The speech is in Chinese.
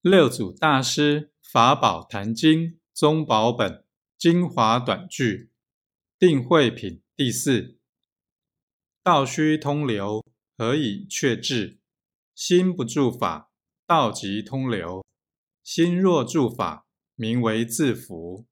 六祖大师《法宝坛经》宗宝本精华短句，定慧品第四。道虚通流，何以却滞？心不住法，道即通流；心若住法，名为自福。